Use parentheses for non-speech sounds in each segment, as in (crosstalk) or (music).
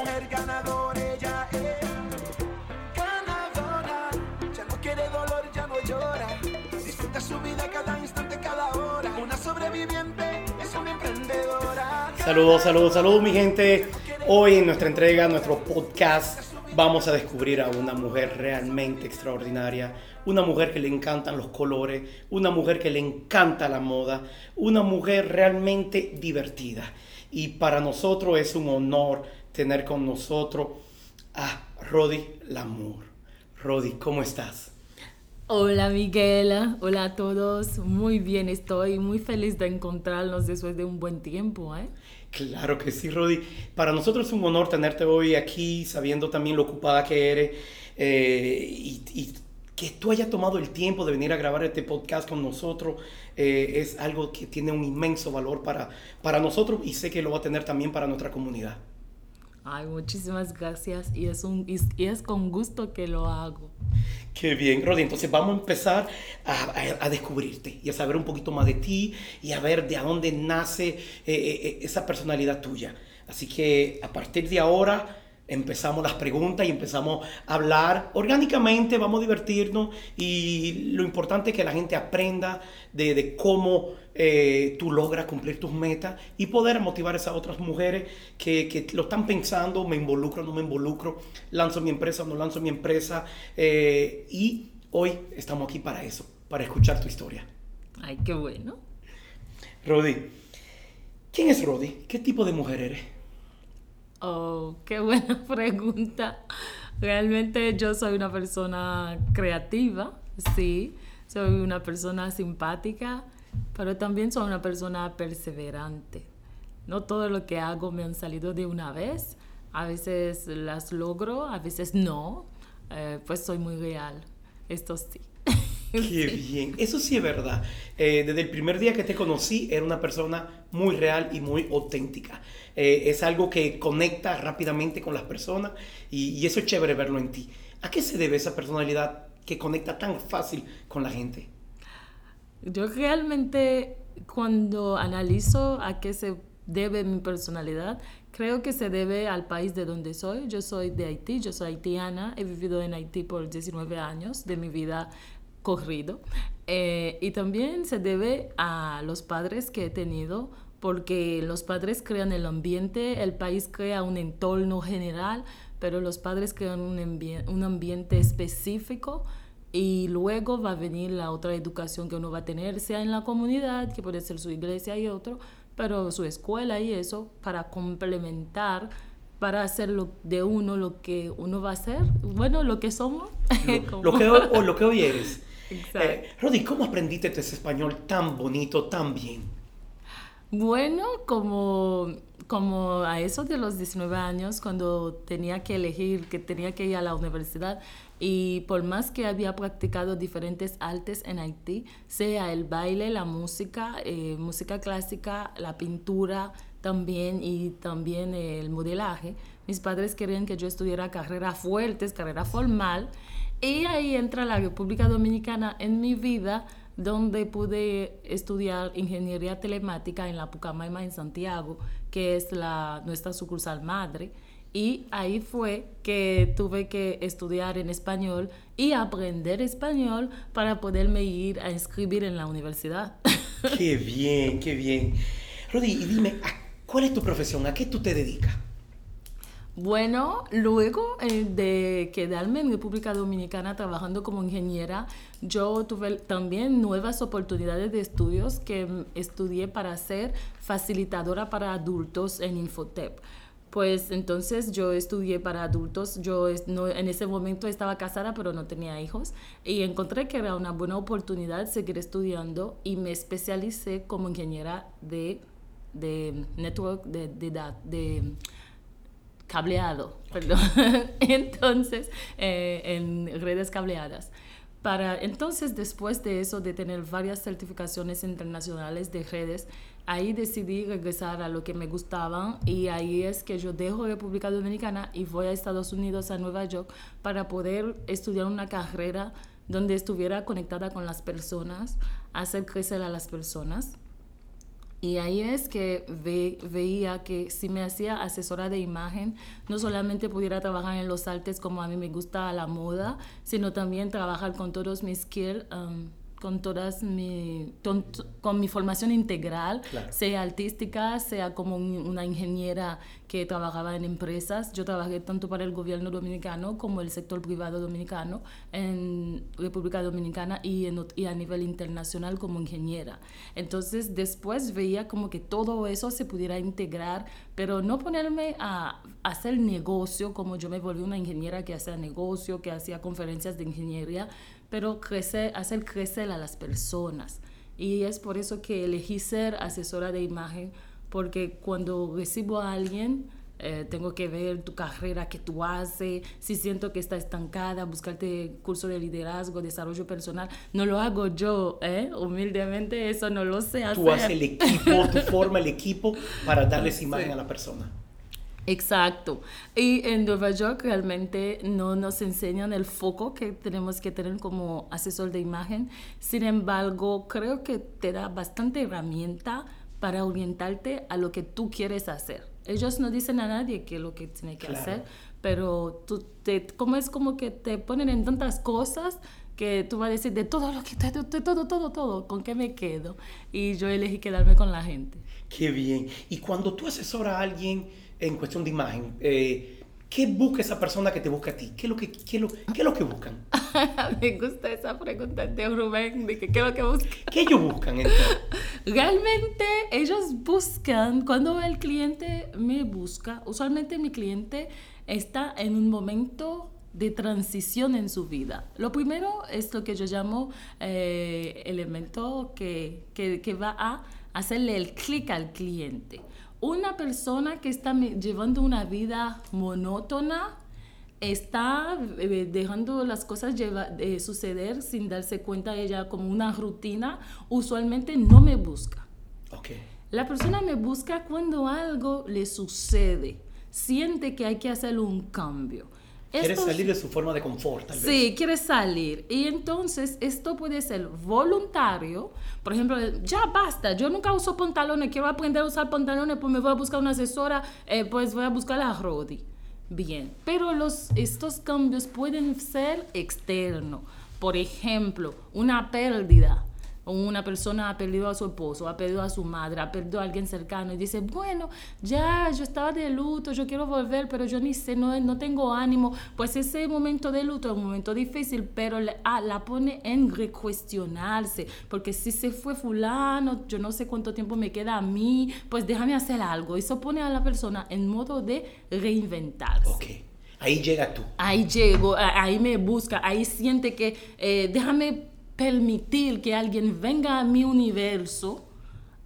mujer ganadora, ella es ganadora. Ya no quiere dolor, ya no llora. Disfruta su vida cada instante, cada hora. Una sobreviviente es una emprendedora. Saludos, saludos, saludos mi gente. Hoy en nuestra entrega, nuestro podcast, vamos a descubrir a una mujer realmente extraordinaria. Una mujer que le encantan los colores, una mujer que le encanta la moda, una mujer realmente divertida. Y para nosotros es un honor tener con nosotros a Rodi Lamour. Rodi, ¿cómo estás? Hola Miguela, hola a todos. Muy bien, estoy muy feliz de encontrarnos después de un buen tiempo. ¿eh? Claro que sí, Rodi. Para nosotros es un honor tenerte hoy aquí, sabiendo también lo ocupada que eres eh, y, y, que tú hayas tomado el tiempo de venir a grabar este podcast con nosotros. Eh, es algo que tiene un inmenso valor para, para nosotros y sé que lo va a tener también para nuestra comunidad. Ay, muchísimas gracias y es, un, y es con gusto que lo hago. Qué bien, Rodi. Entonces vamos a empezar a, a, a, descubrirte y a saber un poquito más de ti y a ver de dónde nace eh, eh, esa personalidad tuya. Así que a partir de ahora empezamos las preguntas y empezamos a hablar orgánicamente, vamos a divertirnos y lo importante es que la gente aprenda de, de cómo eh, tú logras cumplir tus metas y poder motivar a esas otras mujeres que, que, lo están pensando, me involucro, no me involucro, lanzo mi empresa, no lanzo mi empresa eh, y hoy estamos aquí para eso, para escuchar tu historia. Ay, qué bueno. Rodi, ¿quién es Rodi? ¿Qué tipo de mujer eres? Oh, qué buena (laughs) pregunta. Realmente yo soy una persona creativa, sí. Soy una persona simpática, pero también soy una persona perseverante. No todo lo que hago me han salido de una vez. A veces las logro, a veces no. Eh, pues soy muy real. Esto sí. (laughs) Qué bien, eso sí es verdad. Eh, desde el primer día que te conocí, era una persona muy real y muy auténtica. Eh, es algo que conecta rápidamente con las personas y, eso es chévere verlo en ti. ¿A qué se debe esa personalidad que conecta tan fácil con la gente? Yo realmente cuando analizo a qué se debe mi personalidad, creo que se debe al país de donde soy. Yo soy de Haití, yo soy haitiana, he vivido en Haití por 19 años de mi vida corrido. Eh, y también se debe a los padres que he tenido, porque los padres crean el ambiente, el país crea un entorno general, pero los padres crean un, ambi un ambiente específico y luego va a venir la otra educación que uno va a tener, sea en la comunidad, que puede ser su iglesia y otro, pero su escuela y eso, para complementar para hacer lo, de uno lo que uno va a ser, bueno, lo que somos. (laughs) Lo, lo que, o lo que (laughs) hoy eres. Eh, Rodi, ¿cómo aprendiste ese español tan bonito, tan bien? Bueno, como, como a eso de los 19 años, cuando tenía que elegir, que tenía que ir a la universidad, y por más que había practicado diferentes artes en Haití, sea el baile, la música, eh, música clásica, la pintura también y también el modelaje, mis padres querían que yo estudiara carreras fuertes, carrera formal, y ahí entra la República Dominicana en mi vida, donde pude estudiar ingeniería telemática en la Pucamaima en Santiago, que es la, nuestra sucursal madre. Y ahí fue que tuve que estudiar en español y aprender español para poderme ir a inscribir en la universidad. Qué bien, qué bien. Rodi, y dime, ¿cuál es tu profesión? ¿A qué tú te dedicas? Bueno, luego eh, de quedarme en República Dominicana trabajando como ingeniera, yo tuve también nuevas oportunidades de estudios que estudié para ser facilitadora para adultos en Infotep. Pues entonces yo estudié para adultos, yo no, en ese momento estaba casada pero no tenía hijos y encontré que era una buena oportunidad seguir estudiando y me especialicé como ingeniera de, de network, de, de, de cableado, perdón. (laughs) entonces, eh, en redes cableadas. Para, entonces, después de eso, de tener varias certificaciones internacionales de redes, ahí decidí regresar a lo que me gustaba y ahí es que yo dejo República Dominicana y voy a Estados Unidos, a Nueva York, para poder estudiar una carrera donde estuviera conectada con las personas, hacer crecer a las personas Y ahí es que ve, veía que si me hacía asesora de imagen, no solamente pudiera trabajar en los artes como a mí me gusta la moda, sino también trabajar con todos mis skills. Um, con todas mi, con, mi formación integral, sea artística, sea como una ingeniera que trabajaba en empresas. Yo trabajé tanto para el gobierno dominicano como el sector privado dominicano en República Dominicana y, en, y a nivel internacional como ingeniera. Entonces después veía como que todo eso se pudiera integrar, pero no ponerme a, a hacer negocio como yo me volví una ingeniera que hacía negocio, que hacía conferencias de ingeniería, pero crecer, hacer crecer a las personas. Y es por eso que elegí ser asesora de imagen, porque cuando recibo a alguien, eh, tengo que ver tu carrera que tú haces, si siento que está estancada, buscarte curso de liderazgo, desarrollo personal. No lo hago yo, ¿eh? humildemente eso no lo sé hacer. Tú haces el equipo, tú (laughs) formas el equipo para darles imagen a la persona. Exacto. Y en Nueva York realmente no nos enseñan el foco que tenemos que tener como asesor de imagen. Sin embargo, creo que te da bastante herramienta para orientarte a lo que tú quieres hacer. Ellos no dicen a nadie qué es lo que tiene que hacer, pero tú te, como es como que te ponen en tantas cosas que tú vas a decir de todo lo que de, de todo todo todo con qué me quedo y yo elegí quedarme con la gente qué bien y cuando tú asesoras a alguien en cuestión de imagen, eh, ¿qué busca esa persona que te busca a ti? ¿Qué es lo que, qué es lo, qué es lo que buscan? (laughs) Me gusta esa pregunta de Rubén, de ¿qué es lo que buscan? ¿Qué ellos buscan entonces? (laughs) Realmente ellos buscan, cuando el cliente me busca, usualmente mi cliente está en un momento de transición en su vida. Lo primero es lo que yo llamo eh, elemento que, que, que va a hacerle el clic al cliente una persona que está llevando una vida monótona está eh, dejando las cosas eh, suceder sin darse cuenta ella como una rutina, usualmente no me busca. Okay. La persona me busca cuando algo le sucede, siente que hay que hacer un cambio. Quiere salir de su forma de confort, tal vez. Sí, quiere salir. Y entonces esto puede ser voluntario. Por ejemplo, ya basta, yo nunca uso pantalones, quiero aprender a usar pantalones, pues me voy a buscar una asesora, eh, pues voy a buscar a Rodi. Bien, pero los, estos cambios pueden ser externos. Por ejemplo, una pérdida una persona ha perdido a su esposo, ha perdido a su madre, ha perdido a alguien cercano y dice, bueno, ya, yo estaba de luto, yo quiero volver, pero yo ni sé, no, no tengo ánimo. Pues ese momento de luto es un momento difícil, pero ah, la pone en recuestionarse, porque si se fue fulano, yo no sé cuánto tiempo me queda a mí, pues déjame hacer algo. Eso pone a la persona en modo de reinventarse. Ok. Ahí llega tú. Ahí llego, ahí me busca, ahí siente que eh, déjame permitir que alguien venga a mi universo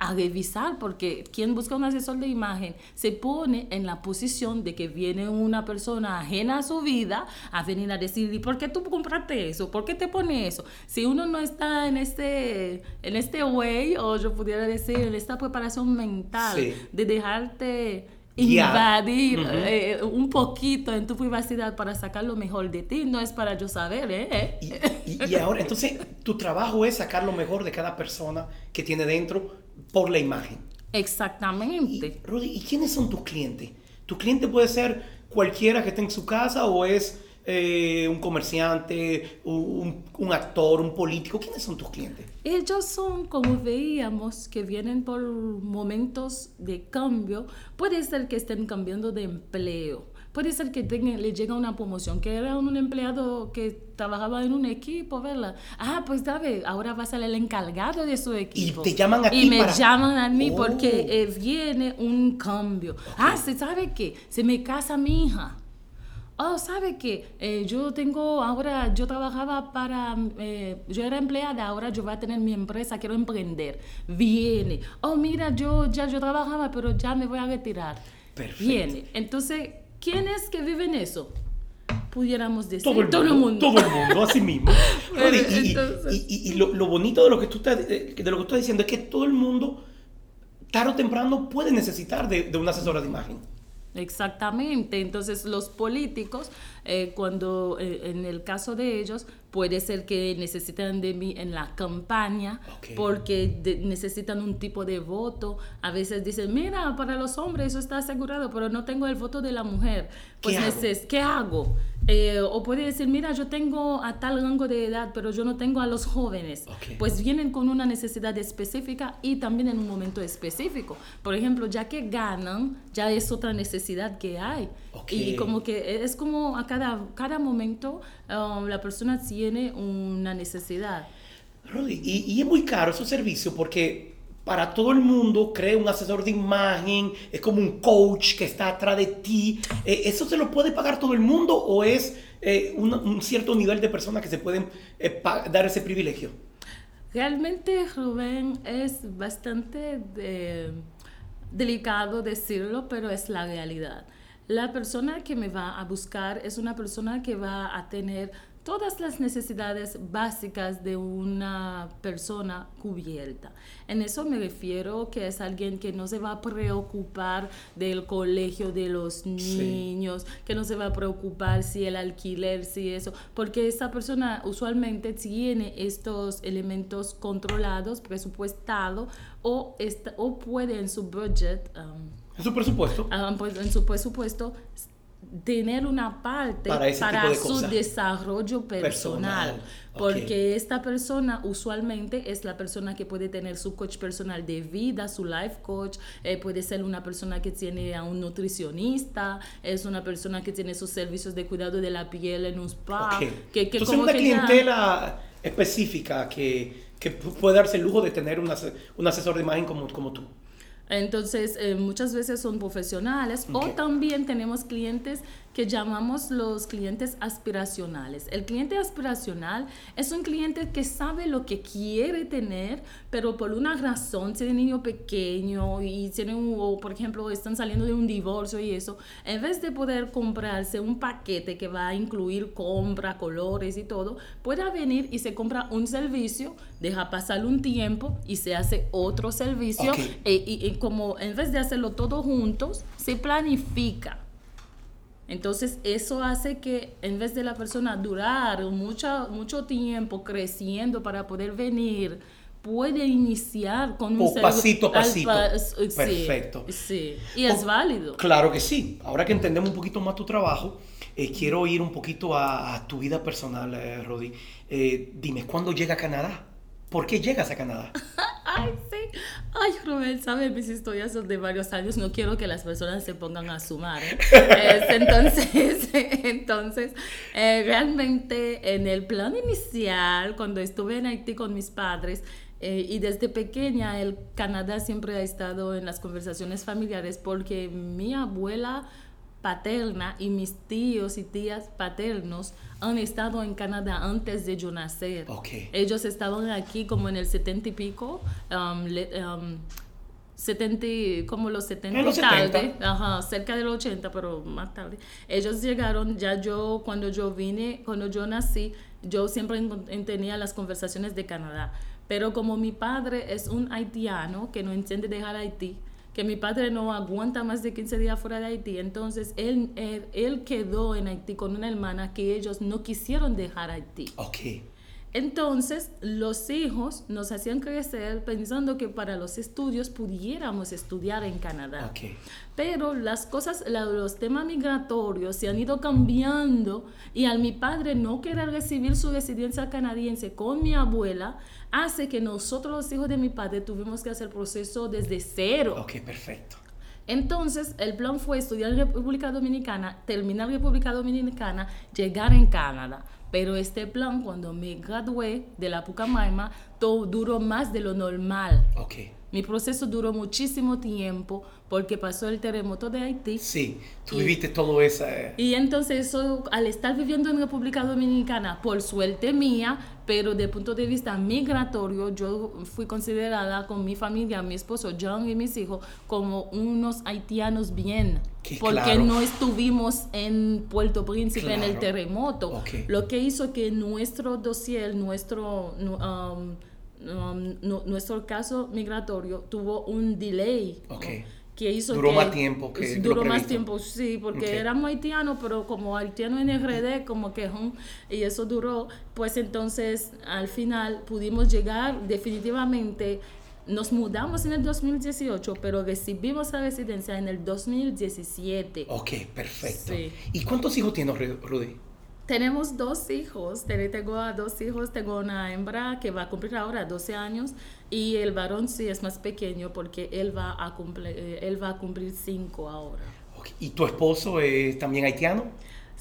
a revisar, porque quien busca un asesor de imagen se pone en la posición de que viene una persona ajena a su vida a venir a decir, ¿y por qué tú compraste eso? ¿Por qué te pone eso? Si uno no está en este, en este way, o yo pudiera decir, en esta preparación mental de dejarte invadir eh, un poquito en tu privacidad para sacar lo mejor de ti, no es para yo saber, ¿eh? Y, ahora, entonces, tu trabajo es sacar lo mejor de cada persona que tiene dentro por la imagen. Exactamente. Y, Rudy, ¿y quiénes son tus clientes? ¿Tu cliente puede ser cualquiera que esté en su casa o es eh, un comerciante, un, un, actor, un político? ¿Quiénes son tus clientes? Ellos son, como veíamos, que vienen por momentos de cambio. Puede ser que estén cambiando de empleo. Puede ser que le llega una promoción, que era un empleado que trabajaba en un equipo, ¿verdad? Ah, pues sabe, ahora va a ser el encargado de su equipo. Y te llaman a ti Y me llaman a mí porque oh. eh, viene un cambio. Ah, ¿se sabe qué? Se me casa mi hija oh, ¿sabe qué? Eh, yo tengo ahora, yo trabajaba para, eh, yo era empleada, ahora yo voy a tener mi empresa, quiero emprender. Viene. Oh, mira, yo ya yo trabajaba, pero ya me voy a retirar. Perfecto. Viene. Entonces, ¿quién es que vive en eso? Pudiéramos decir. Todo el mundo. Todo el mundo, todo el mundo así mismo. (laughs) y, y, lo, bonito de lo, que tú estás, de lo que estás diciendo es que todo el mundo, tarde o temprano, puede necesitar de, de una asesora de imagen. Exactamente. Entonces los políticos, eh, cuando eh, en el caso de ellos, puede ser que necesitan de mí en la campaña Ok. porque de- necesitan un tipo de voto. A veces dicen, mira, para los hombres eso está asegurado, pero no tengo el voto de la mujer. Pues ¿Qué hago? ¿qué hago? Eh, o puede decir, mira, yo tengo a tal rango de edad, pero yo no tengo a los jóvenes. Ok. Pues vienen con una necesidad específica y también en un momento específico. Por ejemplo, ya que ganan, ya es otra necesidad que hay. Ok. Y como que es como a cada, cada momento um, la persona tiene una necesidad. Y, y es muy caro ese servicio porque para todo el mundo crea un asesor de imagen, es como un coach que está atrás de ti. Eh, ¿Eso se lo puede pagar todo el mundo o es eh, un, un cierto nivel de personas que se pueden eh, dar ese privilegio? Realmente, Rubén, es bastante eh, delicado decirlo, pero es la realidad. La persona que me va a buscar es una persona que va a tener todas las necesidades básicas de una persona cubierta. En eso me refiero que es alguien que no se va a preocupar del colegio de los niños, que no se va a preocupar si el alquiler, si eso, porque esa persona usualmente tiene estos elementos controlados, presupuestados, o, o puede en su budget, um, Es su presupuesto. ah, pues, en su presupuesto, tener una parte Para su desarrollo personal. Porque esta persona usualmente es la persona que puede tener su coach personal de vida, su life coach, eh, puede ser una persona que tiene a un nutricionista, es una persona que tiene sus servicios de cuidado de la piel en un spa. Ok. Que, que Entonces como una que ya- clientela específica que, que pu- puede darse el lujo de tener un, ase- un asesor de imagen como, como tú. Entonces, eh, muchas veces son profesionales o también tenemos clientes que llamamos los clientes aspiracionales. El cliente aspiracional es un cliente que sabe lo que quiere tener, pero por una razón, tiene un niño pequeño y tiene un, o, por ejemplo, están saliendo de un divorcio y eso, en vez de poder comprarse un paquete que va a incluir compra, colores y todo, puede venir y se compra un servicio, deja pasar un tiempo y se hace otro servicio Ok. e- y, y como en vez de hacerlo todo juntos, se planifica. Entonces eso hace que en vez de la persona durar mucho, mucho tiempo creciendo para poder venir, puede iniciar con un pasito a pasito. sí, Perfecto. Sí, y es O- válido. Claro que sí. Ahora que entendemos un poquito más tu trabajo, eh, quiero ir un poquito a, a tu vida personal, eh, Rodi. Eh, dime, ¿cuándo llega a Canadá? ¿Por qué llegas a Canadá? (laughs) Ay, sí. Ay, Rubén, sabes, mis historias son de varios años. No quiero que las personas se pongan a sumar. ¿eh? (laughs) Es, entonces, (laughs) entonces eh, realmente en el plan inicial, cuando estuve en Haití con mis padres, eh, y desde pequeña el Canadá siempre ha estado en las conversaciones familiares porque mi abuela paterna y mis tíos y tías paternos han estado en Canadá antes de yo nacer. Ok. Ellos estaban aquí como en el 70 y pico, um, le- um, 70, y- como los 70 En los tarde, 70. ajá, cerca del 80, pero más tarde. Ellos llegaron, ya yo, cuando yo vine, cuando yo nací, yo siempre tenía las conversaciones de Canadá. Pero como mi padre es un haitiano que no entiende dejar Haití, que mi padre no aguanta más de 15 días fuera de Haití, entonces él, él, quedó en Haití con una hermana que ellos no quisieron dejar Haití. Entonces, los hijos nos hacían crecer pensando que para los estudios pudiéramos estudiar en Canadá. Pero las cosas, los temas migratorios se han ido cambiando y al mi padre no querer recibir su residencia canadiense con mi abuela hace que nosotros los hijos de mi padre tuvimos que hacer proceso desde cero. Ok, perfecto. Entonces, el plan fue estudiar en República Dominicana, terminar República Dominicana, llegar en Canadá. Pero este plan, cuando me gradué de la Pucamaima, todo duró más de lo normal. Ok. Mi proceso duró muchísimo tiempo porque pasó el terremoto de Haití. Sí, tú Y- viviste todo eso. eh, Y entonces eso, al estar viviendo en República Dominicana, por suerte mía, pero de punto de vista migratorio, yo fui considerada con mi familia, mi esposo John y mis hijos, como unos haitianos bien. Que porque claro. no estuvimos en Puerto Príncipe en el Claro. terremoto. Ok. Lo que hizo que nuestro dossier, nuestro, nu- um, um, nu- nuestro caso migratorio tuvo un delay. Ok. que hizo Duró que- más tiempo que duró más tiempo sí porque Ok. éramos haitianos pero como haitiano en RD como que y eso duró pues entonces al final pudimos llegar definitivamente nos mudamos en el 2018 pero recibimos la residencia en el 2017 Ok, perfecto. Sí. ¿Y cuántos hijos tienes, Ru- Rudy? Tenemos dos hijos, Te- tengo dos hijos, tengo una hembra que va a cumplir ahora 12 años y el varón sí es más pequeño porque él va a cumplir, él va a cumplir 5 ahora. ¿Y tu esposo es también haitiano?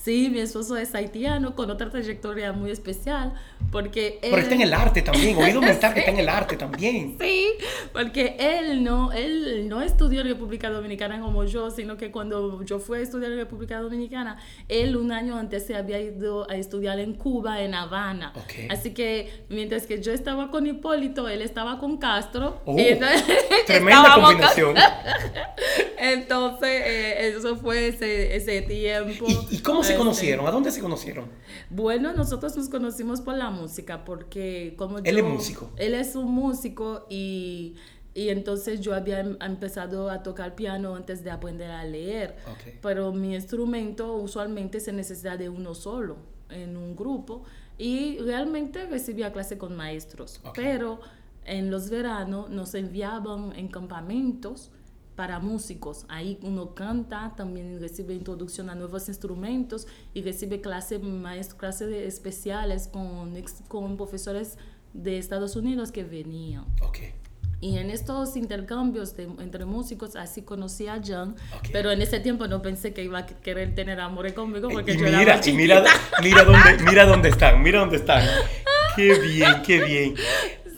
Sí, mi esposo es haitiano con otra trayectoria muy especial porque él... Pero está en el arte también. Oído (laughs) mental que está en el arte también. Sí, porque él no, él no estudió en República Dominicana como yo, sino que cuando yo fui a estudiar en República Dominicana, él un año antes se había ido a estudiar en Cuba, en Habana. Ok. Así que mientras que yo estaba con Hipólito, él estaba con Castro. Oh, y entonces (laughs) Tremenda estábamos con- combinación. (laughs) Entonces, eh, eso fue ese, ese tiempo. ¿Y, y cómo se Este, conocieron? ¿A dónde se conocieron? bueno, nosotros nos conocimos por la música, porque como Él yo- es músico. Él es un músico y, y entonces yo había em- empezado a tocar piano antes de aprender a leer. Ok. Pero mi instrumento usualmente se necesita de uno solo en un grupo y realmente recibía clase con maestros. Ok. Pero en los veranos nos enviaban en campamentos para músicos. Ahí uno canta, también recibe introducción a nuevos instrumentos y recibe clases de- especiales con, con profesores de Estados Unidos que venían. Ok. Y en estos intercambios de- entre músicos, así conocí a Jan, Ok. pero en ese tiempo no pensé que iba a querer tener amores conmigo porque y yo era mira, más y mira, mira dónde, mira dónde están, mira dónde están. Qué bien, qué bien. (laughs)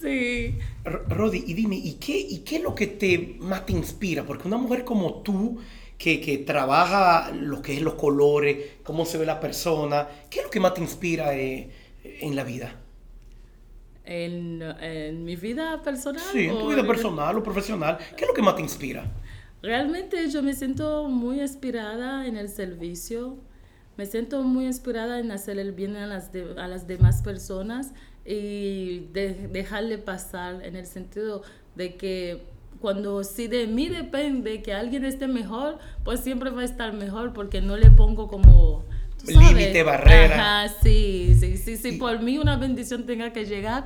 Sí. Rodi, y dime, ¿y qué, ¿y qué es lo que te más te inspira? Porque una mujer como tú, que, que trabaja lo que es los colores, cómo se ve la persona, ¿qué es lo que más te inspira eh, en la vida? En, en mi vida personal. Sí, en tu vida personal o profesional, ¿qué es lo que más te inspira? Realmente yo me siento muy inspirada en el servicio, me siento muy inspirada en hacer el bien a las, de- a las demás personas y de- dejarle pasar en el sentido de que cuando si de mí depende que alguien esté mejor, pues siempre va a estar mejor porque no le pongo como... Límite, barrera. Ajá, sí, sí, sí, sí, por mí una bendición tenga que llegar.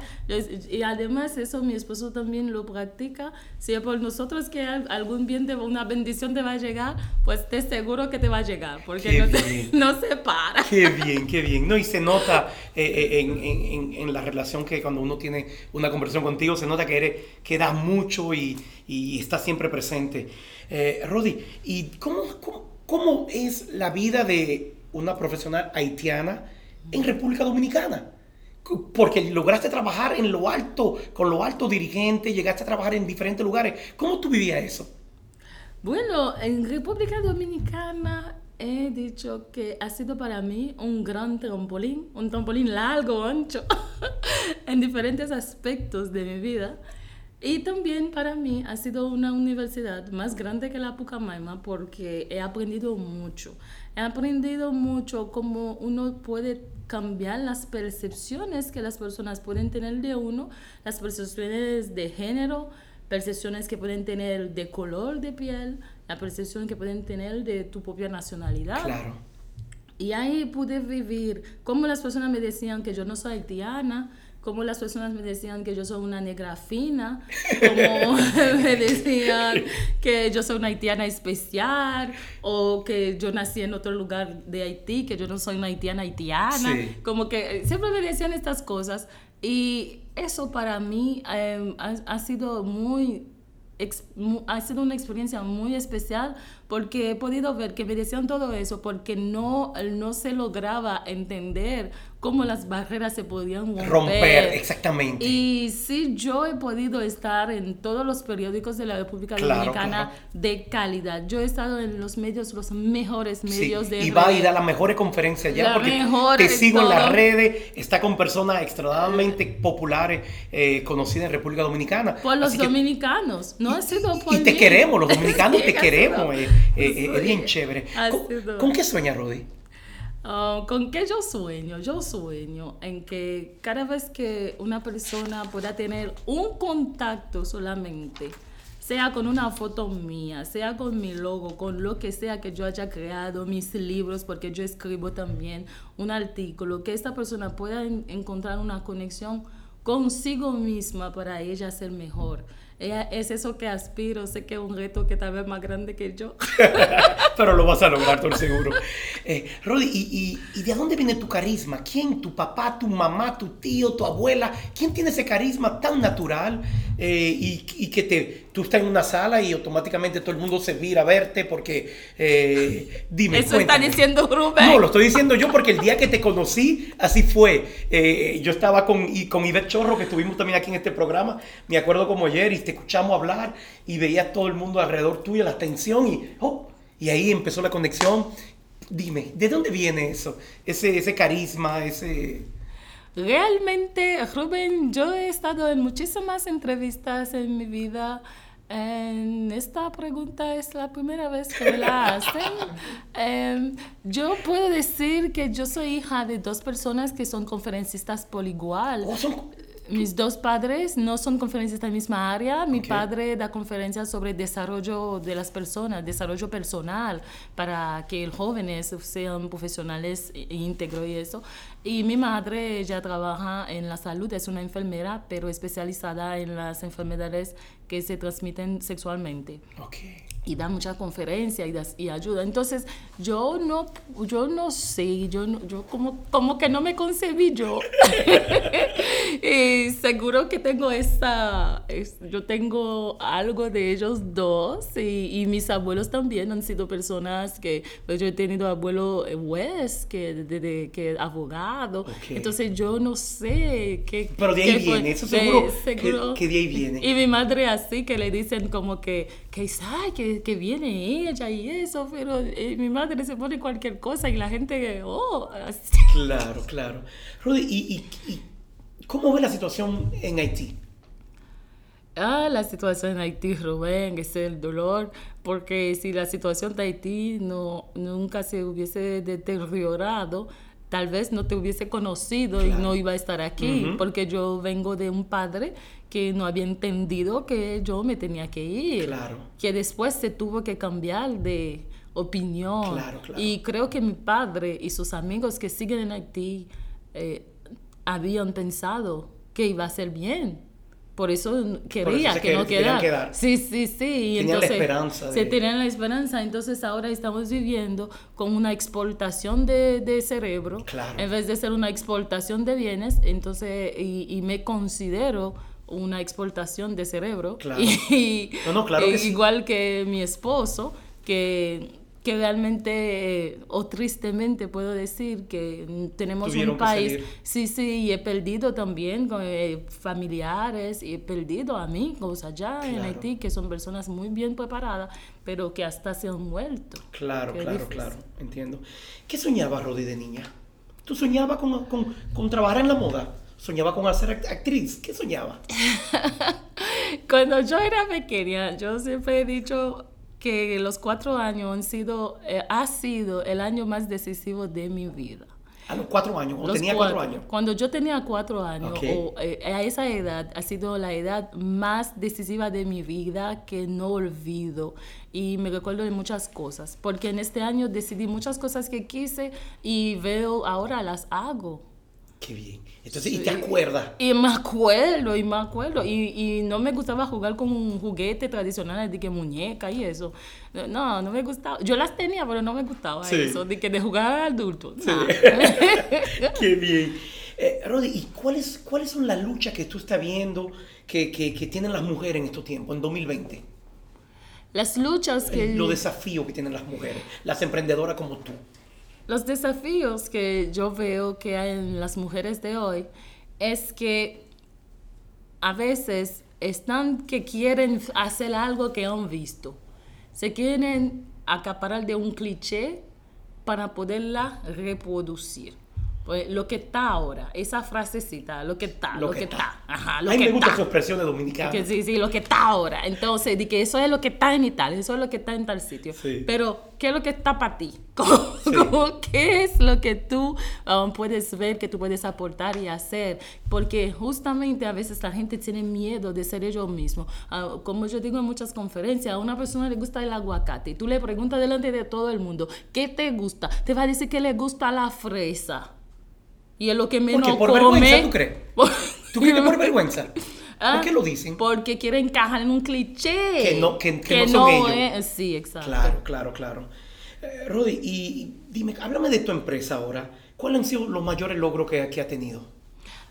y además eso mi esposo también lo practica. Si por nosotros que al- algún bien, te, una bendición te va a llegar, pues te seguro que te va a llegar, porque no, te- (laughs) no se para. Qué bien, qué bien. No, y se nota eh, eh, en, en- en- la relación que cuando uno tiene una conversación contigo, se nota que eres, que das mucho y, y estás siempre presente. Eh, Rodi, ¿y cómo, cómo, cómo es la vida de una profesional haitiana en República Dominicana? Porque lograste trabajar en lo alto, con lo alto dirigente, llegaste a trabajar en diferentes lugares. ¿Cómo tú vivías eso? Bueno, en República Dominicana he dicho que ha sido para mí un gran trampolín, un trampolín largo, ancho, (laughs) en diferentes aspectos de mi vida. Y también para mí ha sido una universidad más grande que la Pucamaima porque he aprendido mucho. He aprendido mucho cómo uno puede cambiar las percepciones que las personas pueden tener de uno, las percepciones de género, percepciones que pueden tener de color de piel, la percepción que pueden tener de tu propia nacionalidad. Claro. Y ahí pude vivir cómo las personas me decían que yo no soy haitiana, cómo las personas me decían que yo soy una negra fina, cómo (laughs) me decían que yo soy una haitiana especial o que yo nací en otro lugar de Haití, que yo no soy una haitiana haitiana. Sí. Como que eh, siempre me decían estas cosas y eso para mí eh, ha, ha sido muy ha sido una experiencia muy especial porque he podido ver que me decían todo eso porque no, no se lograba entender cómo las barreras se podían romper. Romper, exactamente. Y sí, yo he podido estar en todos los periódicos de la República Claro, Dominicana claro. de calidad. Yo he estado en los medios, los mejores Sí, medios de y va y da las mejores conferencias ya La porque mejor te de sigo en las redes, está con personas extremadamente populares, eh, conocidas en República Dominicana. Por los Así que- dominicanos, no ha sido por y te queremos, los dominicanos (laughs) Sí, te queremos, eh, eh, es bien chévere. ¿Con, con qué sueñas, Rodi? Ah, ¿Con qué yo sueño? Yo sueño en que cada vez que una persona pueda tener un contacto solamente, sea con una foto mía, sea con mi logo, con lo que sea que yo haya creado, mis libros, porque yo escribo también un artículo, que esta persona pueda encontrar una conexión consigo misma para ella ser mejor es eso que aspiro, sé que es un reto que tal vez más grande que yo. (laughs) Pero lo vas a lograr, por seguro. Eh, Rodi, ¿y, y, de dónde viene tu carisma? ¿Quién? ¿Tu papá, tu mamá, tu tío, tu abuela? ¿Quién tiene ese carisma tan natural eh, y, y, que te, tú estás en una sala y automáticamente todo el mundo se mira a verte porque, eh, dime. Eso está diciendo Rubén. No, lo estoy diciendo yo porque el día que te conocí, así fue. Eh, yo estaba con, y, con Ivette Chorro, que estuvimos también aquí en este programa, me acuerdo como ayer, y te escuchamos hablar y veía todo el mundo alrededor tuyo, la atención y, oh, y ahí empezó la conexión. Dime, ¿de dónde viene eso? Ese, ese carisma, ese... Realmente, Rubén, yo he estado en muchísimas entrevistas en mi vida. En esta pregunta es la primera vez que me la (laughs) hacen. Em, yo puedo decir que yo soy hija de dos personas que son conferencistas por igual. Oh, mis dos padres no son conferencistas en la misma área. Mi padre da conferencias sobre desarrollo de las personas, desarrollo personal, para que los jóvenes sean profesionales íntegros y eso. Y mi madre ya trabaja en la salud, es una enfermera, pero especializada en las enfermedades que se transmiten sexualmente. Okay y da muchas conferencias y, y, ayuda. Entonces, yo no, yo no sé, yo, yo como, como que no me concebí yo. (laughs) y seguro que tengo esa, yo tengo algo de ellos dos y, y, mis abuelos también han sido personas que, pues yo he tenido abuelo juez, que, de, que abogado. Entonces, yo no sé qué... Pero de ahí viene, eso seguro, que, de ahí viene. Y mi madre así, que le dicen como que, que, ay, que que, viene ella y eso, pero eh, mi madre se pone cualquier cosa y la gente, oh, (laughs) Claro, claro. Rudy, ¿y, y, cómo ve la situación en Haití? Ah, la situación en Haití, Rubén, es el dolor, porque si la situación de Haití no, nunca se hubiese deteriorado, tal vez no te hubiese conocido y no iba a estar aquí, porque yo vengo de un padre que no había entendido que yo me tenía que ir, claro. que después se tuvo que cambiar de opinión. Claro. Y creo que mi padre y sus amigos que siguen en Haití eh, habían pensado que iba a ser bien. Por eso quería que, no quedara. Sí, sí, sí. Y tenían entonces, la esperanza. Se tenían la esperanza. Entonces ahora estamos viviendo con una exportación de, de cerebro. Claro. En vez de ser una exportación de bienes. Entonces, y, y me considero una exportación de cerebro. Claro. (laughs) Y, no, claro que igual que mi esposo, que, que realmente, o tristemente puedo decir que tenemos un país, sí, sí, y he perdido también con, eh, familiares, y he perdido amigos allá en Haití, que son personas muy bien preparadas, pero que hasta se han muerto. Claro, claro, claro, entiendo. ¿Qué soñaba Rodi de niña? ¿Tú soñabas con, con, con trabajar en la moda? soñaba con ser actriz. ¿Qué soñaba? (laughs) Cuando yo era pequeña, yo siempre he dicho que los cuatro años han sido, eh, ha sido el año más decisivo de mi vida. A los cuatro años, cuando tenía cuatro, años. Cuando yo tenía cuatro años, o, eh, a esa edad, ha sido la edad más decisiva de mi vida que no olvido. Y me recuerdo de muchas cosas, porque en este año decidí muchas cosas que quise y veo, ahora las hago. Qué bien. Entonces, ¿y te acuerdas? Y me acuerdo, y me acuerdo. Y, y no me gustaba jugar con un juguete tradicional de que muñeca y eso. No, no me gustaba. Yo las tenía, pero no me gustaba eso, de que de jugar adulto. Sí. (laughs) Qué bien. Eh, Rodi, ¿y cuáles, cuáles son las luchas que tú estás viendo que, que, que tienen las mujeres en estos tiempos, en 2020? Las luchas que... Los desafíos que tienen las mujeres, las emprendedoras como tú. Los desafíos que yo veo que hay en las mujeres de hoy es que a veces están que quieren hacer algo que han visto. Se quieren acaparar de un cliché para poderla reproducir. Lo que está ahora, esa frasecita, lo que está, lo, que, está. Ajá, lo A mí que me gusta está. su expresión de dominicana. Que sí, sí, lo que está ahora. Entonces, di que eso es lo que está en Italia, eso es lo que está en tal sitio. Sí. Pero, ¿qué es lo que está para ti? (laughs) Como, como, ¿Qué es lo que tú um, puedes ver, que tú puedes aportar y hacer? Porque justamente a veces la gente tiene miedo de ser ellos mismos. Ah, como yo digo en muchas conferencias, a una persona le gusta el aguacate y tú le preguntas delante de todo el mundo, ¿qué te gusta? Te va a decir que le gusta la fresa. Y es lo que menos ¿Por qué? ¿Por come. vergüenza, tú crees? (laughs) ¿Tú crees que por vergüenza? Ah, ¿Por qué lo dicen? Porque quiere encajar en un cliché. Que no- que- que no son ellos. es- sí, exacto. Claro, claro, claro. Eh, Rodi, y, y dime, háblame de tu empresa ahora. ¿Cuáles han sido los mayores logros que, que ha tenido?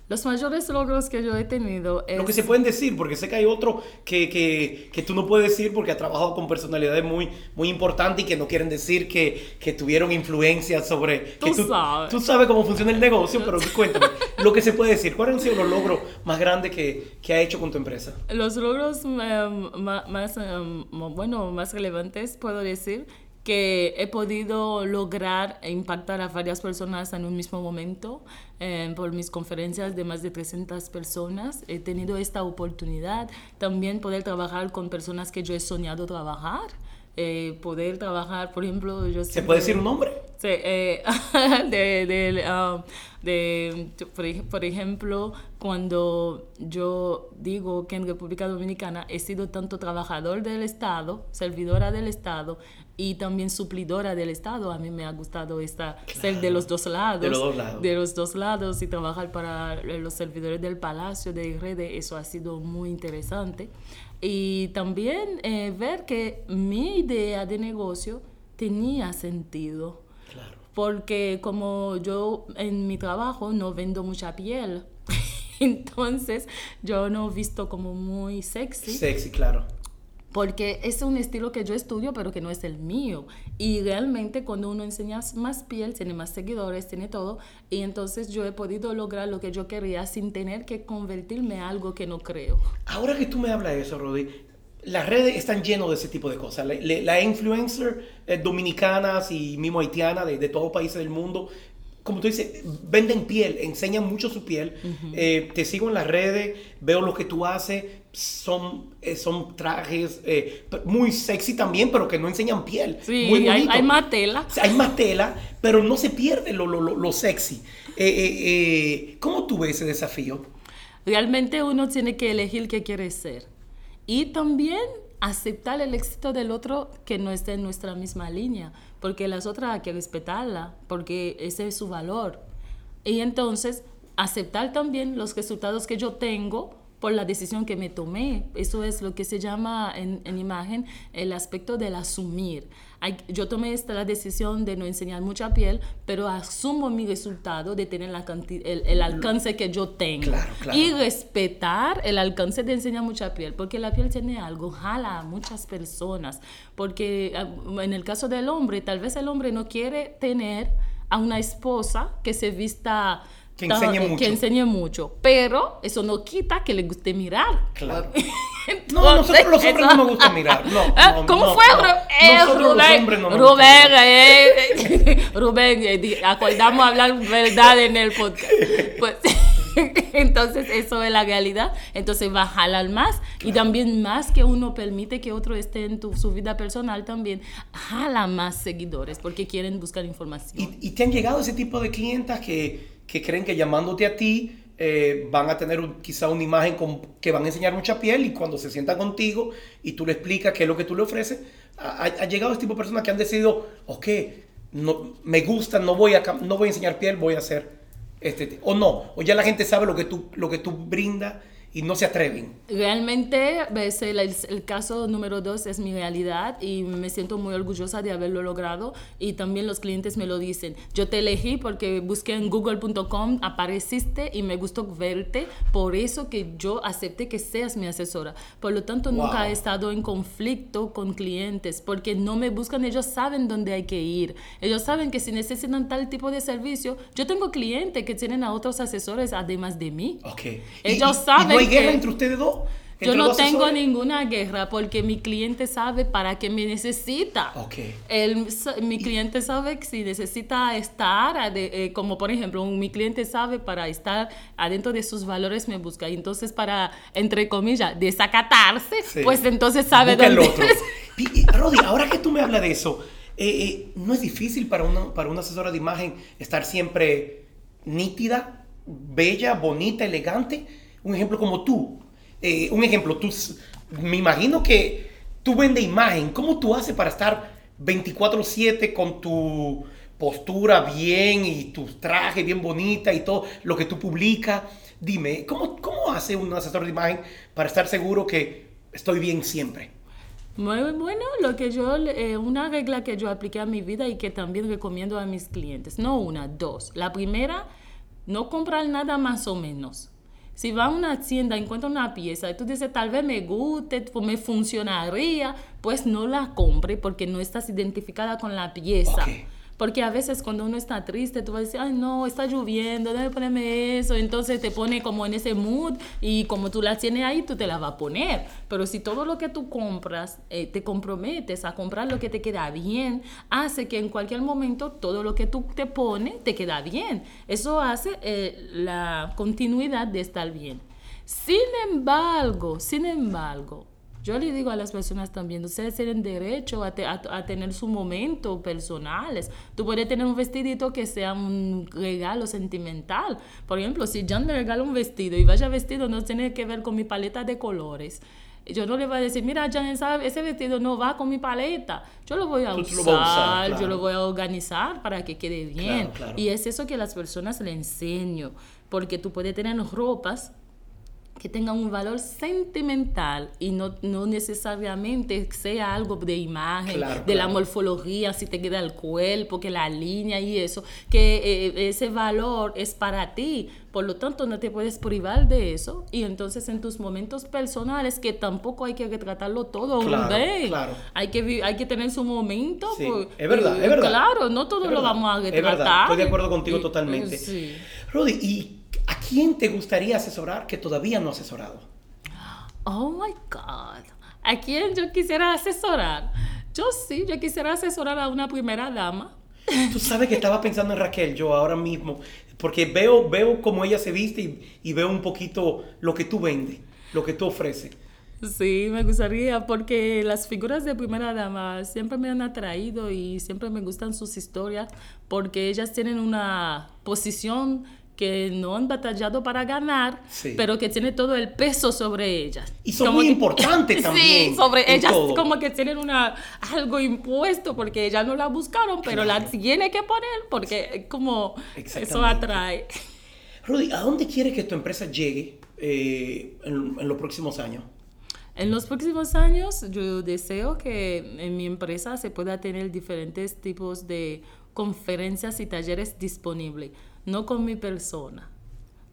Los mayores logros que yo he tenido es... Lo que se pueden decir, porque sé que hay otro que, que, que tú no puedes decir porque ha trabajado con personalidades muy, muy importantes y que no quieren decir que, que tuvieron influencia sobre... Tú que sabes. Tú sabes cómo funciona el negocio, pero cuéntame, lo que se puede decir, ¿cuáles han sido los logros más grandes que, que ha hecho con tu empresa? Los logros ma- más, em, bueno, más relevantes, puedo decir, que he podido lograr e impactar a varias personas en un mismo momento eh, por mis conferencias de más de 300 personas. He tenido esta oportunidad. También poder trabajar con personas que yo he soñado trabajar. Eh, poder trabajar, por ejemplo, yo ¿Se puede decir un nombre? Sí, eh, (laughs) de, de, um, de- por, ej- por ejemplo, cuando yo digo que en República Dominicana he sido tanto trabajador del Estado, servidora del Estado y también suplidora del Estado, a mí me ha gustado esta, ser de los dos lados, De los dos lados. de los dos lados y trabajar para los servidores del Palacio de Redes, eso ha sido muy interesante. Y también eh, ver que mi idea de negocio tenía sentido. Claro. Porque como yo en mi trabajo no vendo mucha piel, (laughs) entonces yo no he visto como muy sexy. Sexy, claro. Porque es un estilo que yo estudio, pero que no es el mío. Y realmente cuando uno enseña más piel, tiene más seguidores, tiene todo. Y entonces yo he podido lograr lo que yo quería sin tener que convertirme a algo que no creo. Ahora que tú me hablas de eso, Rodi, las redes están llenas de ese tipo de cosas. La, la- influencer eh, dominicanas y mismo haitianas de, de todos los países del mundo, como tú dices, venden piel, enseñan mucho su piel. Eh, te sigo en las redes, veo lo que tú haces, son, eh, son trajes eh, muy sexy también, pero que no enseñan piel. Sí, muy hay, hay más tela. Hay más tela, pero no se pierde lo, lo, lo- lo sexy. Eh, eh, eh, ¿Cómo tú ves ese desafío? Realmente uno tiene que elegir qué quiere ser. Y también aceptar el éxito del otro que no esté en nuestra misma línea, porque las otras hay que respetarla, porque ese es su valor. Y entonces aceptar también los resultados que yo tengo por la decisión que me tomé. Eso es lo que se llama en, en imagen el aspecto del asumir. Hay- yo tomé esta la decisión de no enseñar mucha piel, pero asumo mi resultado de tener la canti- el, el alcance que yo tengo. Claro, claro. Y respetar el alcance de enseñar mucha piel, porque la piel tiene algo, jala a muchas personas. Porque ah, en el caso del hombre, tal vez el hombre no quiere tener a una esposa que se vista Que enseñe eh, mucho. que enseñe mucho, pero eso no quita que le guste mirar. Claro. (laughs) Entonces, No, nosotros los hombres eso- no nos gusta mirar. No, (laughs) Ah, no, ¿Cómo no, fue? no. Eh, los Rubén, no (laughs) Rubén, eh, Rubén, eh, acordamos hablar verdad en el podcast. Pues, entonces, eso es la realidad. Entonces, va a jalar más. Y también más que uno permite que otro esté en tu, su vida personal, también jala más seguidores porque quieren buscar información. ¿Y, y te han llegado ese tipo de clientas que, que creen que llamándote a ti eh, van a tener un- quizá una imagen que van a enseñar mucha piel y cuando se sientan contigo y tú le explicas qué es lo que tú le ofreces, ha, llegado ese tipo de personas que han decidido, ok, no, me gusta, no voy, a, no voy a enseñar piel, voy a hacer este, o no, o ya la gente sabe lo que tú, lo que tú brindas y no se atreven. Realmente, ves, el, el- caso número dos es mi realidad y me siento muy orgullosa de haberlo logrado y también los clientes me lo dicen. Yo te elegí porque busqué en google.com, apareciste y me gustó verte, por eso que yo acepté que seas mi asesora. Por lo tanto, nunca Wow. he estado en conflicto con clientes porque no me buscan, ellos saben dónde hay que ir. Ellos saben que si necesitan tal tipo de servicio, yo tengo clientes que tienen a otros asesores además de mí. Ok. Ellos ¿Y- saben ¿Y no hay guerra entre ustedes dos? Yo no tengo asesores? ninguna guerra porque mi cliente sabe para qué me necesita. Ok. El- mi cliente sabe que si necesita estar, ade- eh, como por ejemplo, un- mi cliente sabe para estar adentro de sus valores me busca. Y entonces para, entre comillas, desacatarse, Sí. pues entonces sabe Busca el dónde otro. Y, Rodi, ahora que tú me hablas de eso, eh, eh, ¿no es difícil para una, para una asesora de imagen estar siempre nítida, bella, bonita, elegante? Un ejemplo como tú. Eh, un ejemplo, tú, me imagino que tú vendes imagen. ¿Cómo tú haces para estar 24/7 con tu postura bien y tus trajes bien bonita y todo lo que tú publicas? Dime, ¿cómo, cómo hace un asesor de imagen para estar seguro que estoy bien siempre? Muy bueno, lo que yo, eh, una regla que yo apliqué a mi vida y que también recomiendo a mis clientes, no una, dos. La primera, no comprar nada más o menos. Si va a una tienda, encuentra una pieza y tú dices, tal vez me guste, me funcionaría, pues no la compre porque no estás identificada con la pieza. Porque a veces cuando uno está triste, tú vas a decir, ay no, está lloviendo, déjame ponerme eso. Entonces te pone como en ese mood y como tú la tienes ahí, tú te la vas a poner. Pero si todo lo que tú compras, eh, te comprometes a comprar lo que te queda bien, hace que en cualquier momento todo lo que tú te pones te queda bien. Eso hace eh, la continuidad de estar bien. Sin embargo, sin embargo, yo le digo a las personas también, ustedes tienen derecho a, te- a- a tener su momento personales. Tú puedes tener un vestidito que sea un regalo sentimental. Por ejemplo, si John me regala un vestido y vaya vestido no tiene que ver con mi paleta de colores. Yo no le voy a decir, mira, John, esa- ese vestido no va con mi paleta. Yo lo voy a Tú- usar, lo a usar, yo claro. lo voy a organizar para que quede bien. Claro, claro. Y es eso que las personas le enseño. Porque tú puedes tener ropas que tengan un valor sentimental y no, no necesariamente sea algo de imagen, Claro, de la morfología, si te queda el cuerpo, que la línea y eso, que eh, ese valor es para ti. Por lo tanto, no te puedes privar de eso. Y entonces en tus momentos personales, que tampoco hay que retratarlo todo Claro, un day. Hay que, hay que tener su momento. Sí, es verdad, y- es verdad. Claro, no todo lo verdad, vamos a es verdad, estoy de acuerdo contigo Y- totalmente. Sí. Rodi, ¿y quién te gustaría asesorar que todavía no has asesorado? Oh my God. ¿A quién yo quisiera asesorar? Yo sí, yo quisiera asesorar a una primera dama. Tú sabes que estaba pensando en Raquel yo ahora mismo, porque veo, veo cómo ella se viste y, y veo un poquito lo que tú vendes, lo que tú ofreces. Sí, me gustaría, porque las figuras de primera dama siempre me han atraído y siempre me gustan sus historias, porque ellas tienen una posición que no han batallado para ganar, Sí. pero que tiene todo el peso sobre ellas. Y son Como muy que- importantes (laughs) también Sí, sobre ellas todo. como que tienen una algo impuesto porque ellas no la buscaron, pero la tiene que poner porque como eso atrae. Rodi, ¿a dónde quieres que tu empresa llegue eh, en, en los próximos años? En los próximos años yo deseo que en mi empresa se pueda tener diferentes tipos de conferencias y talleres disponibles, no con mi persona,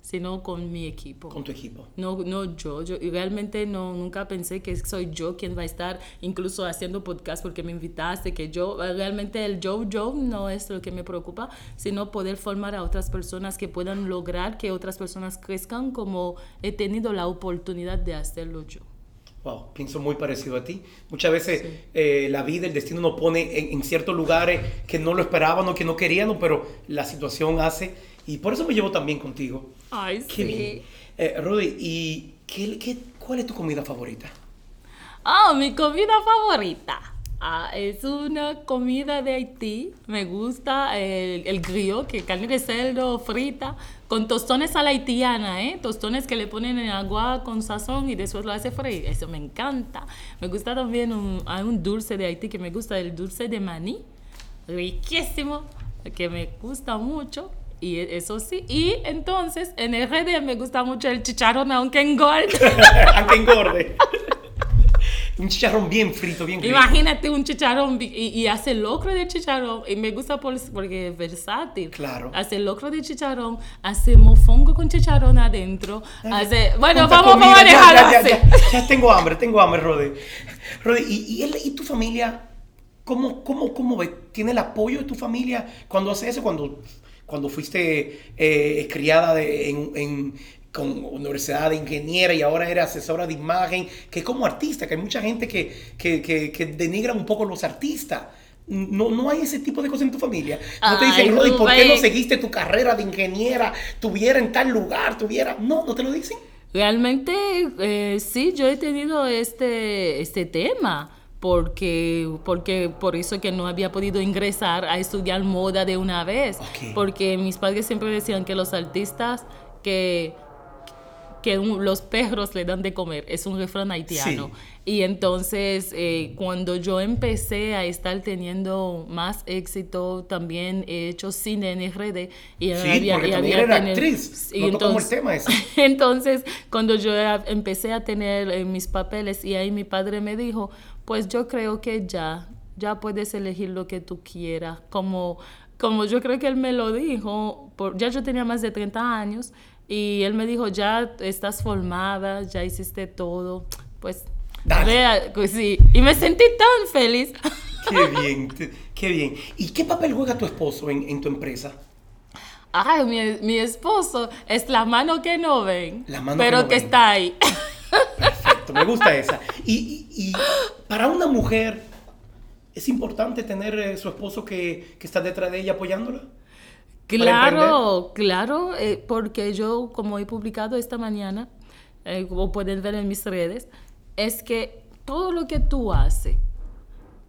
sino con mi equipo. Con tu equipo. No, no yo, yo realmente no, nunca pensé que soy yo quien va a estar incluso haciendo podcast porque me invitaste, que yo, realmente el yo, yo no es lo que me preocupa, sino poder formar a otras personas que puedan lograr que otras personas crezcan como he tenido la oportunidad de hacerlo yo. Wow, pienso muy parecido a ti. Muchas veces eh, la vida, el destino nos pone en, en ciertos lugares que no lo esperábamos, que no queríamos, pero la situación hace. Y por eso me llevo también contigo. Ay, Qué sí. bien. Eh, Rudy, ¿y qué, qué- cuál es tu comida favorita? Ah, mi comida favorita. Ah, es una comida de Haití. Me gusta el, el griot, que es carne de cerdo frita, con tostones a la haitiana, ¿eh? Tostones que le ponen en agua con sazón y después lo hace freír. Eso me encanta. Me gusta también un, hay un dulce de Haití que me gusta, el dulce de maní. Riquísimo, que me gusta mucho. Y e- eso sí. Y entonces en RD me gusta mucho el chicharrón, aunque engorde. (laughs) Aunque engorde. Un chicharrón bien frito, bien rico. Imagínate un chicharrón y, y hace locro de chicharrón. Y me gusta por- porque es versátil. Claro. Hace locro de chicharrón, hace mofongo con chicharrón adentro. Hace. Bueno, vamos, vamos a dejarlo ya, ya, ya, ya tengo hambre, tengo hambre, Rodi. Rodi, ¿y, y, él- y tu familia? ¿Cómo, cómo, cómo ve? ¿Tiene el apoyo de tu familia cuando hace eso? Cuando, cuando fuiste eh, criada de- en, en- con universidad de ingeniera y ahora eres asesora de imagen, que como artista, que hay mucha gente que, que, que, que denigra un poco los artistas. No, no hay ese tipo de cosas en tu familia. No te dicen, Rodi, ¿por qué no seguiste tu carrera de ingeniera? Tuviera en tal lugar, tuviera... No, no te lo dicen. Realmente, eh, sí, yo he tenido este, este tema, porque, porque por eso que no había podido ingresar a estudiar moda de una vez, porque mis padres siempre decían que los artistas que que un- los perros le dan de comer, es un refrán haitiano. Y entonces, eh, cuando yo empecé a estar teniendo más éxito, también he hecho cine en RD. Y Sí, porque también era actriz. y No tocamos el entonces- tema ese. (laughs) entonces, cuando yo empecé a tener eh, mis papeles y ahí mi padre me dijo, pues yo creo que ya, ya puedes elegir lo que tú quieras. Como, como yo creo que él me lo dijo, por, ya yo tenía más de 30 años y él me dijo, ya estás formada, ya hiciste todo, pues... Dale. vea, pues sí, y me sentí tan feliz. Qué bien, qué bien. ¿Y qué papel juega tu esposo en, en tu empresa? Ay, mi, mi esposo es la mano que no ven, La mano que pero no que ven. está ahí. Perfecto, me gusta (laughs) esa. Y, y- y para una mujer, ¿es importante tener eh, su esposo que, que está detrás de ella apoyándola? Claro, claro, eh, porque yo, como he publicado esta mañana, eh, como pueden ver en mis redes, es que todo lo que tú haces,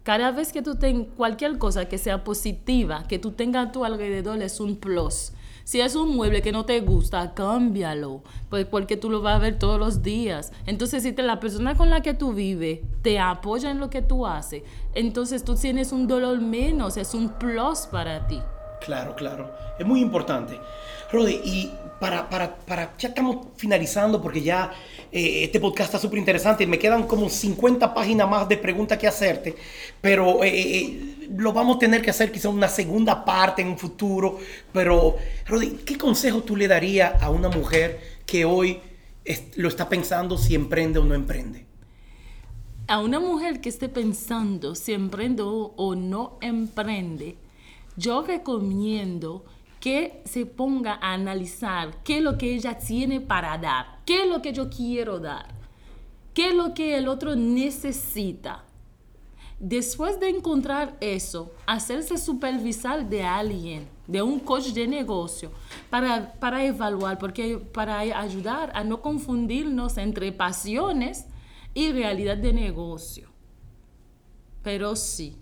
cada vez que tú tengas cualquier cosa que sea positiva, que tú tengas a tu alrededor, es un plus. Si es un mueble que no te gusta, cámbialo, pues porque tú lo vas a ver todos los días. Entonces, si te, la persona con la que tú vives te apoya en lo que tú haces, entonces tú tienes un dolor menos, es un plus para ti. Claro, claro. Es muy importante. Rodi, y para, para, para, ya estamos finalizando porque ya eh, este podcast está súper interesante. Me quedan como 50 páginas más de preguntas que hacerte, pero eh, eh, lo vamos a tener que hacer quizá una segunda parte en un futuro. Pero, Rodi, ¿qué consejo tú le darías a una mujer que hoy lo está pensando si emprende o no emprende? A una mujer que esté pensando si emprende o no emprende, yo recomiendo que se ponga a analizar qué es lo que ella tiene para dar, qué es lo que yo quiero dar, qué es lo que el otro necesita. Después de encontrar eso, hacerse supervisar de alguien, de un coach de negocio, para, para evaluar, porque para ayudar a no confundirnos entre pasiones y realidad de negocio. Pero sí,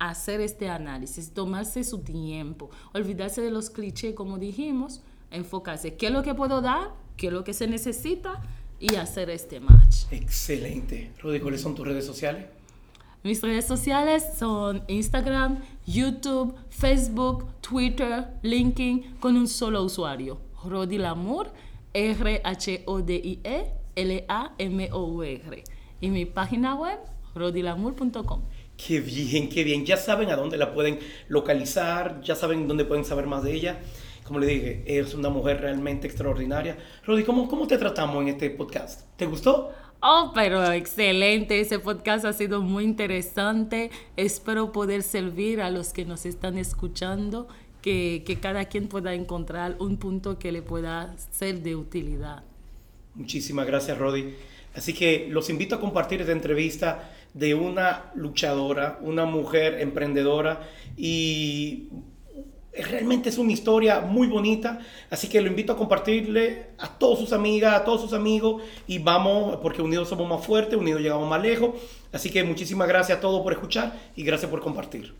hacer este análisis, tomarse su tiempo, olvidarse de los clichés, como dijimos, enfocarse, qué es lo que puedo dar, qué es lo que se necesita y hacer este match. Excelente. Rodi, ¿cuáles son tus redes sociales? Mis redes sociales son Instagram, YouTube, Facebook, Twitter, LinkedIn, con un solo usuario. Rodi Lamour, R-H-O-D-I-E-L-A-M-O-U-R. Y mi página web, rodilamour.com. Qué bien, qué bien. Ya saben a dónde la pueden localizar, ya saben dónde pueden saber más de ella. Como le dije, es una mujer realmente extraordinaria. Rodi, ¿cómo, cómo te tratamos en este podcast? ¿Te gustó? Oh, pero excelente. Ese podcast ha sido muy interesante. Espero poder servir a los que nos están escuchando, que, que cada quien pueda encontrar un punto que le pueda ser de utilidad. Muchísimas gracias, Rodi. Así que los invito a compartir esta entrevista de una luchadora, una mujer emprendedora y realmente es una historia muy bonita. Así que lo invito a compartirle a todas sus amigas, a todos sus amigos y vamos, porque unidos somos más fuertes, unidos llegamos más lejos. Así que muchísimas gracias a todos por escuchar y gracias por compartir.